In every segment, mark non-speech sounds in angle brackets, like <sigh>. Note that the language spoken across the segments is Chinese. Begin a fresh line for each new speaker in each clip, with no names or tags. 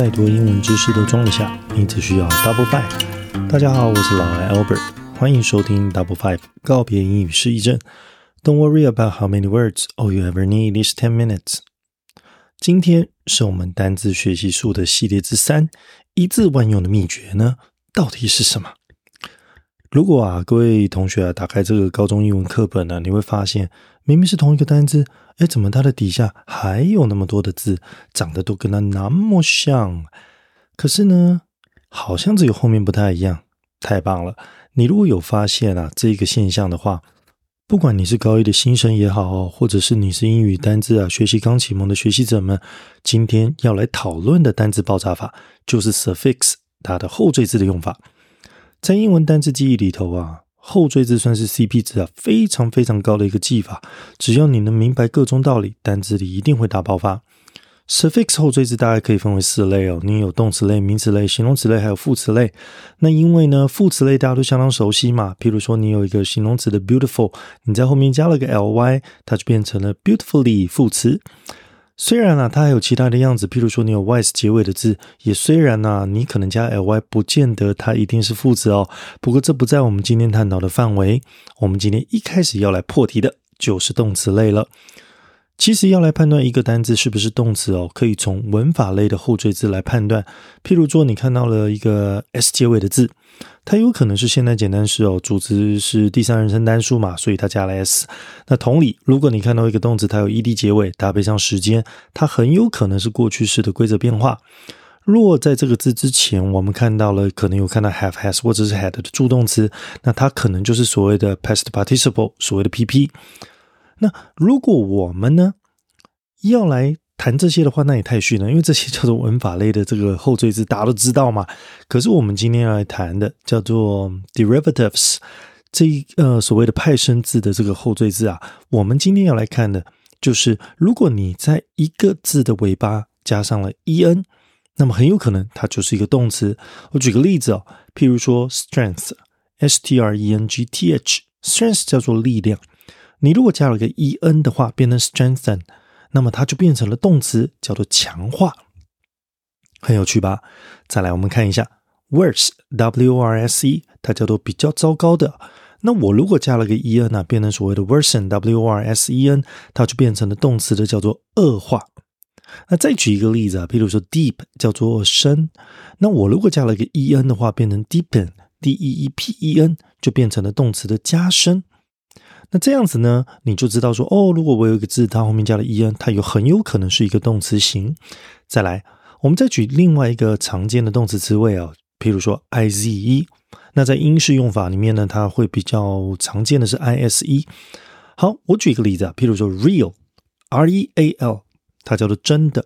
再多英文知识都装得下，你只需要 Double Five。大家好，我是老艾 Albert，欢迎收听 Double Five 告别英语失忆症。Don't worry about how many words all you ever need is ten minutes。今天是我们单字学习术的系列之三，一字万用的秘诀呢，到底是什么？如果啊，各位同学啊，打开这个高中英文课本呢，你会发现，明明是同一个单字，哎，怎么它的底下还有那么多的字，长得都跟它那么像？可是呢，好像只有后面不太一样。太棒了！你如果有发现啊这个现象的话，不管你是高一的新生也好，或者是你是英语单字啊学习刚启蒙的学习者们，今天要来讨论的单字爆炸法，就是 suffix 它的后缀字的用法。在英文单字记忆里头啊，后缀字算是 CP 值啊非常非常高的一个技法。只要你能明白各种道理，单字里一定会大爆发。suffix 后缀字大概可以分为四类哦，你有动词类、名词类、形容词类，还有副词类。那因为呢，副词类大家都相当熟悉嘛，譬如说你有一个形容词的 beautiful，你在后面加了个 ly，它就变成了 beautifully 副词。虽然啊，它还有其他的样子，譬如说你有 y 结尾的字，也虽然呢，你可能加 ly，不见得它一定是副词哦。不过这不在我们今天探讨的范围。我们今天一开始要来破题的就是动词类了。其实要来判断一个单字是不是动词哦，可以从文法类的后缀字来判断。譬如说，你看到了一个 s 结尾的字，它有可能是现在简单式哦，主词是第三人称单数嘛，所以它加了 s。那同理，如果你看到一个动词，它有 ed 结尾，搭配上时间，它很有可能是过去式的规则变化。若在这个字之前，我们看到了可能有看到 have has 或者是 had 的助动词，那它可能就是所谓的 past participle，所谓的 pp。那如果我们呢要来谈这些的话，那也太逊了，因为这些叫做文法类的这个后缀字，大家都知道嘛。可是我们今天要来谈的叫做 derivatives，这一呃所谓的派生字的这个后缀字啊，我们今天要来看的就是，如果你在一个字的尾巴加上了 en，那么很有可能它就是一个动词。我举个例子哦，譬如说 strength，s t r e n g t h，strength 叫做力量。你如果加了个 e n 的话，变成 strengthen，那么它就变成了动词，叫做强化，很有趣吧？再来，我们看一下 worse w r s e，它叫做比较糟糕的。那我如果加了个 e n 呢，变成所谓的 worsen，w r s e n，它就变成了动词的叫做恶化。那再举一个例子啊，譬如说 deep 叫做深，那我如果加了个 e n 的话，变成 deepen，d e e p e n，就变成了动词的加深。那这样子呢，你就知道说，哦，如果我有一个字，它后面加了 e n，它有很有可能是一个动词型。再来，我们再举另外一个常见的动词词尾啊，譬如说 i z e。那在英式用法里面呢，它会比较常见的是 i s e。好，我举一个例子啊，譬如说 real，r e a l，它叫做真的。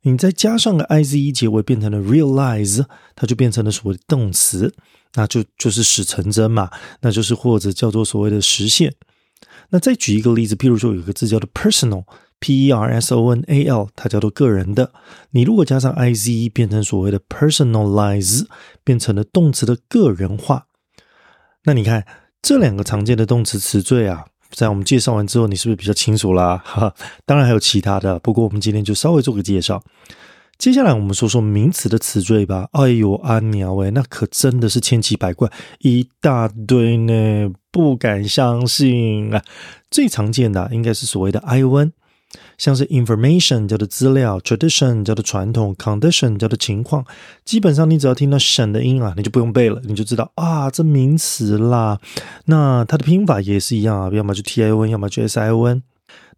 你再加上个 i z e 结尾，变成了 realize，它就变成了所谓的动词，那就就是使成真嘛，那就是或者叫做所谓的实现。那再举一个例子，譬如说有个字叫做 personal，p e r s o n a l，它叫做个人的。你如果加上 i z，变成所谓的 personalize，变成了动词的个人化。那你看这两个常见的动词词缀啊，在我们介绍完之后，你是不是比较清楚啦？哈，当然还有其他的，不过我们今天就稍微做个介绍。接下来我们说说名词的词缀吧。哎呦，阿鸟喂，那可真的是千奇百怪，一大堆呢，不敢相信啊！最常见的应该是所谓的 ion，像是 information 叫做资料，tradition 叫做传统，condition 叫做情况。基本上你只要听到省的音啊，你就不用背了，你就知道啊，这名词啦。那它的拼法也是一样啊，要么就 T I O N，要么就 S I O N。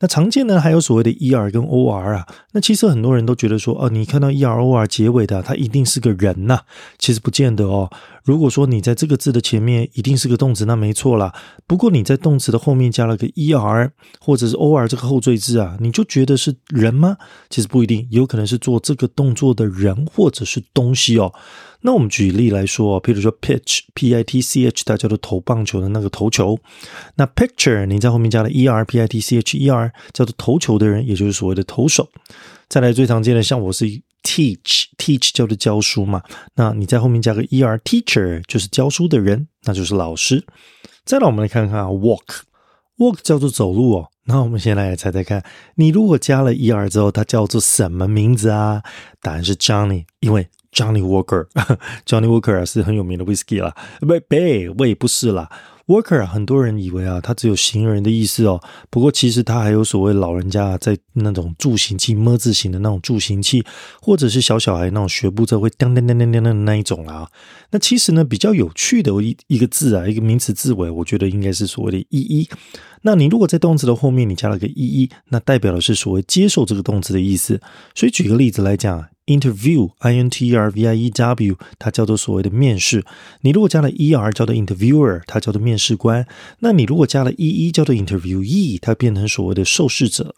那常见呢，还有所谓的 er 跟 or 啊。那其实很多人都觉得说，哦，你看到 er or 结尾的，它一定是个人呐。其实不见得哦。如果说你在这个字的前面一定是个动词，那没错啦。不过你在动词的后面加了个 er 或者是 or 这个后缀字啊，你就觉得是人吗？其实不一定，有可能是做这个动作的人或者是东西哦。那我们举例来说，譬如说 pitch，p i t c h，它叫做投棒球的那个投球。那 picture，你在后面加了 e r p i t c h e r，叫做投球的人，也就是所谓的投手。再来最常见的，像我是 teach，teach 叫做教书嘛。那你在后面加个 e r teacher，就是教书的人，那就是老师。再来我们来看看，walk，walk 叫做走路哦。那我们先来猜猜看，你如果加了 er 之后，它叫做什么名字啊？答案是 Johnny，因为 Johnny Walker，Johnny Walker <laughs> 是很有名的 whisky 啦。不，不，我也不是啦。Worker 啊，很多人以为啊，它只有行人的意思哦。不过其实它还有所谓老人家在那种助行器么字形的那种助行器，或者是小小孩那种学步车会噔噔噔噔噔的那一种啦。那其实呢，比较有趣的一一个字啊，一个名词字尾，我觉得应该是所谓的意义。那你如果在动词的后面你加了个意义，那代表的是所谓接受这个动词的意思。所以举个例子来讲。Interview, I N T E R V I E W，它叫做所谓的面试。你如果加了 E R，叫做 Interviewer，它叫做面试官。那你如果加了 E E，叫做 Interviewee，它变成所谓的受试者，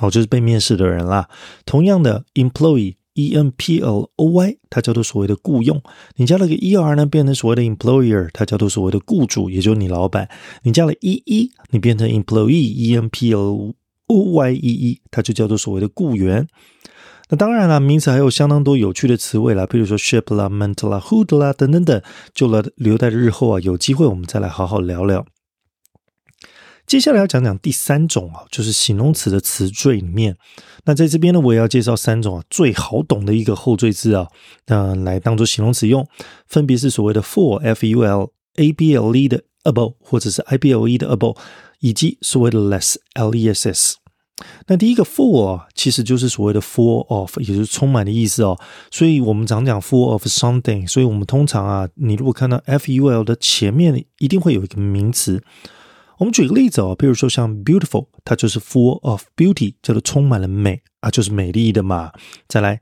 哦，就是被面试的人啦。同样的，Employee, E N P L O Y，它叫做所谓的雇佣。你加了个 E R 呢，变成所谓的 Employer，它叫做所谓的雇主，也就是你老板。你加了 E E，你变成 Employee, E N P L O Y E E，它就叫做所谓的雇员。那当然了，名词还有相当多有趣的词汇啦，比如说 ship 啦、ment 啦、hood 啦等等等，就了留在日后啊，有机会我们再来好好聊聊。接下来要讲讲第三种啊，就是形容词的词缀里面。那在这边呢，我也要介绍三种啊最好懂的一个后缀字啊，那来当做形容词用，分别是所谓的 full f u l a b l e 的 able，或者是 i b l e 的 able，以及所谓的 less l e s s。那第一个 full 其实就是所谓的 full of，也就是充满的意思哦。所以我们常讲 full of something，所以我们通常啊，你如果看到 full 的前面一定会有一个名词。我们举个例子哦，比如说像 beautiful，它就是 full of beauty，叫做充满了美啊，就是美丽的嘛。再来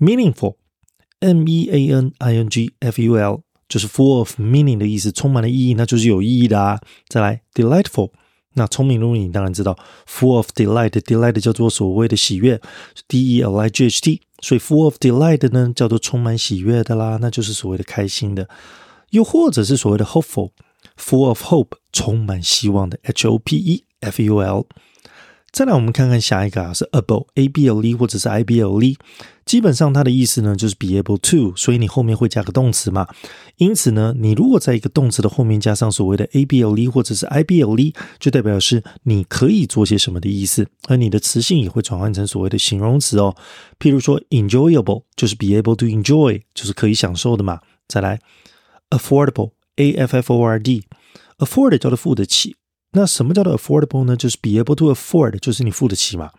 meaningful，m e a n i n g f u l，就是 full of meaning 的意思，充满了意义，那就是有意义的啊。再来 delightful。那聪明如你，当然知道，full of delight，delight 叫做所谓的喜悦，d e l i g h t，所以 full of delight 呢叫做充满喜悦的啦，那就是所谓的开心的，又或者是所谓的 hopeful，full of hope，充满希望的，h o p e f u l。再来，我们看看下一个啊，是 able，a b l e 或者是 i b l e，基本上它的意思呢就是 be able to，所以你后面会加个动词嘛。因此呢，你如果在一个动词的后面加上所谓的 a b l e 或者是 i b l e，就代表是你可以做些什么的意思，而你的词性也会转换成所谓的形容词哦。譬如说 enjoyable 就是 be able to enjoy，就是可以享受的嘛。再来 affordable，a f f o r d，afford 叫做付得起。那什么叫做 affordable 呢？就是 be able to afford，就是你付得起嘛。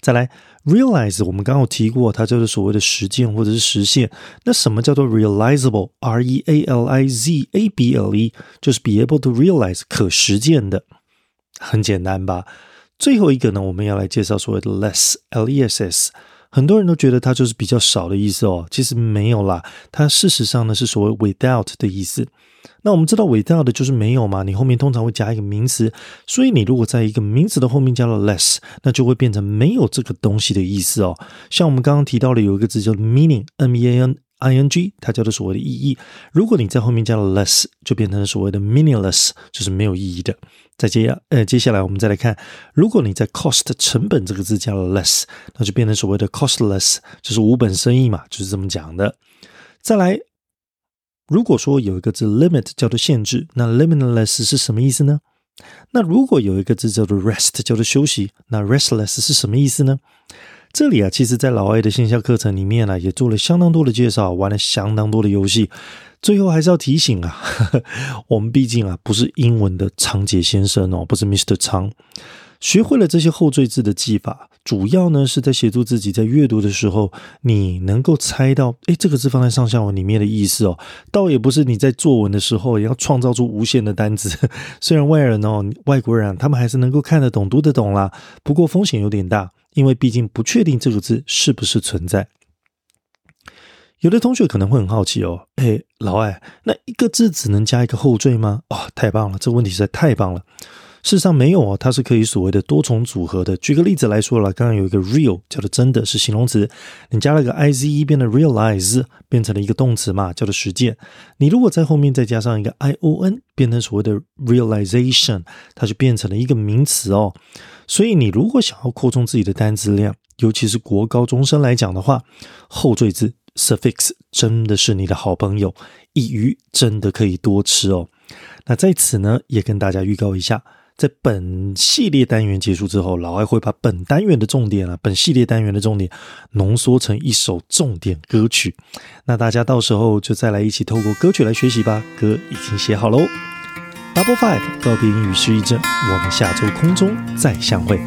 再来 realize，我们刚刚有提过，它就是所谓的实践或者是实现。那什么叫做 realizable？r e a l i z a b l e，就是 be able to realize，可实践的。很简单吧？最后一个呢，我们要来介绍所谓的 less，l e s s。很多人都觉得它就是比较少的意思哦，其实没有啦，它事实上呢是所谓 without 的意思。那我们知道伟大的就是没有嘛，你后面通常会加一个名词，所以你如果在一个名词的后面加了 less，那就会变成没有这个东西的意思哦。像我们刚刚提到的有一个字叫 meaning，m e a n i n g，它叫做所谓的意义。如果你在后面加了 less，就变成了所谓的 meaningless，就是没有意义的。再接，呃，接下来我们再来看，如果你在 cost 成本这个字加了 less，那就变成所谓的 costless，就是无本生意嘛，就是这么讲的。再来，如果说有一个字 limit 叫做限制，那 limitless 是什么意思呢？那如果有一个字叫做 rest 叫做休息，那 restless 是什么意思呢？这里啊，其实在老外的线下课程里面呢，也做了相当多的介绍，玩了相当多的游戏。最后还是要提醒啊，<laughs> 我们毕竟啊不是英文的仓颉先生哦，不是 Mr. 仓。学会了这些后缀字的记法，主要呢是在协助自己在阅读的时候，你能够猜到，哎，这个字放在上下文里面的意思哦。倒也不是你在作文的时候也要创造出无限的单词。<laughs> 虽然外人哦，外国人他们还是能够看得懂、读得懂啦，不过风险有点大，因为毕竟不确定这个字是不是存在。有的同学可能会很好奇哦，哎，老外，那一个字只能加一个后缀吗？哦，太棒了，这问题实在太棒了。事实上没有哦，它是可以所谓的多重组合的。举个例子来说了，刚刚有一个 real 叫做真的是形容词，你加了个 i z e 变得 realize 变成了一个动词嘛，叫做实践。你如果在后面再加上一个 i o n 变成所谓的 realization，它就变成了一个名词哦。所以你如果想要扩充自己的单词量，尤其是国高中生来讲的话，后缀字。Suffix 真的是你的好朋友，一鱼真的可以多吃哦。那在此呢，也跟大家预告一下，在本系列单元结束之后，老艾会把本单元的重点啊，本系列单元的重点浓缩成一首重点歌曲。那大家到时候就再来一起透过歌曲来学习吧。歌已经写好喽。Double Five 告别英语失忆症，我们下周空中再相会。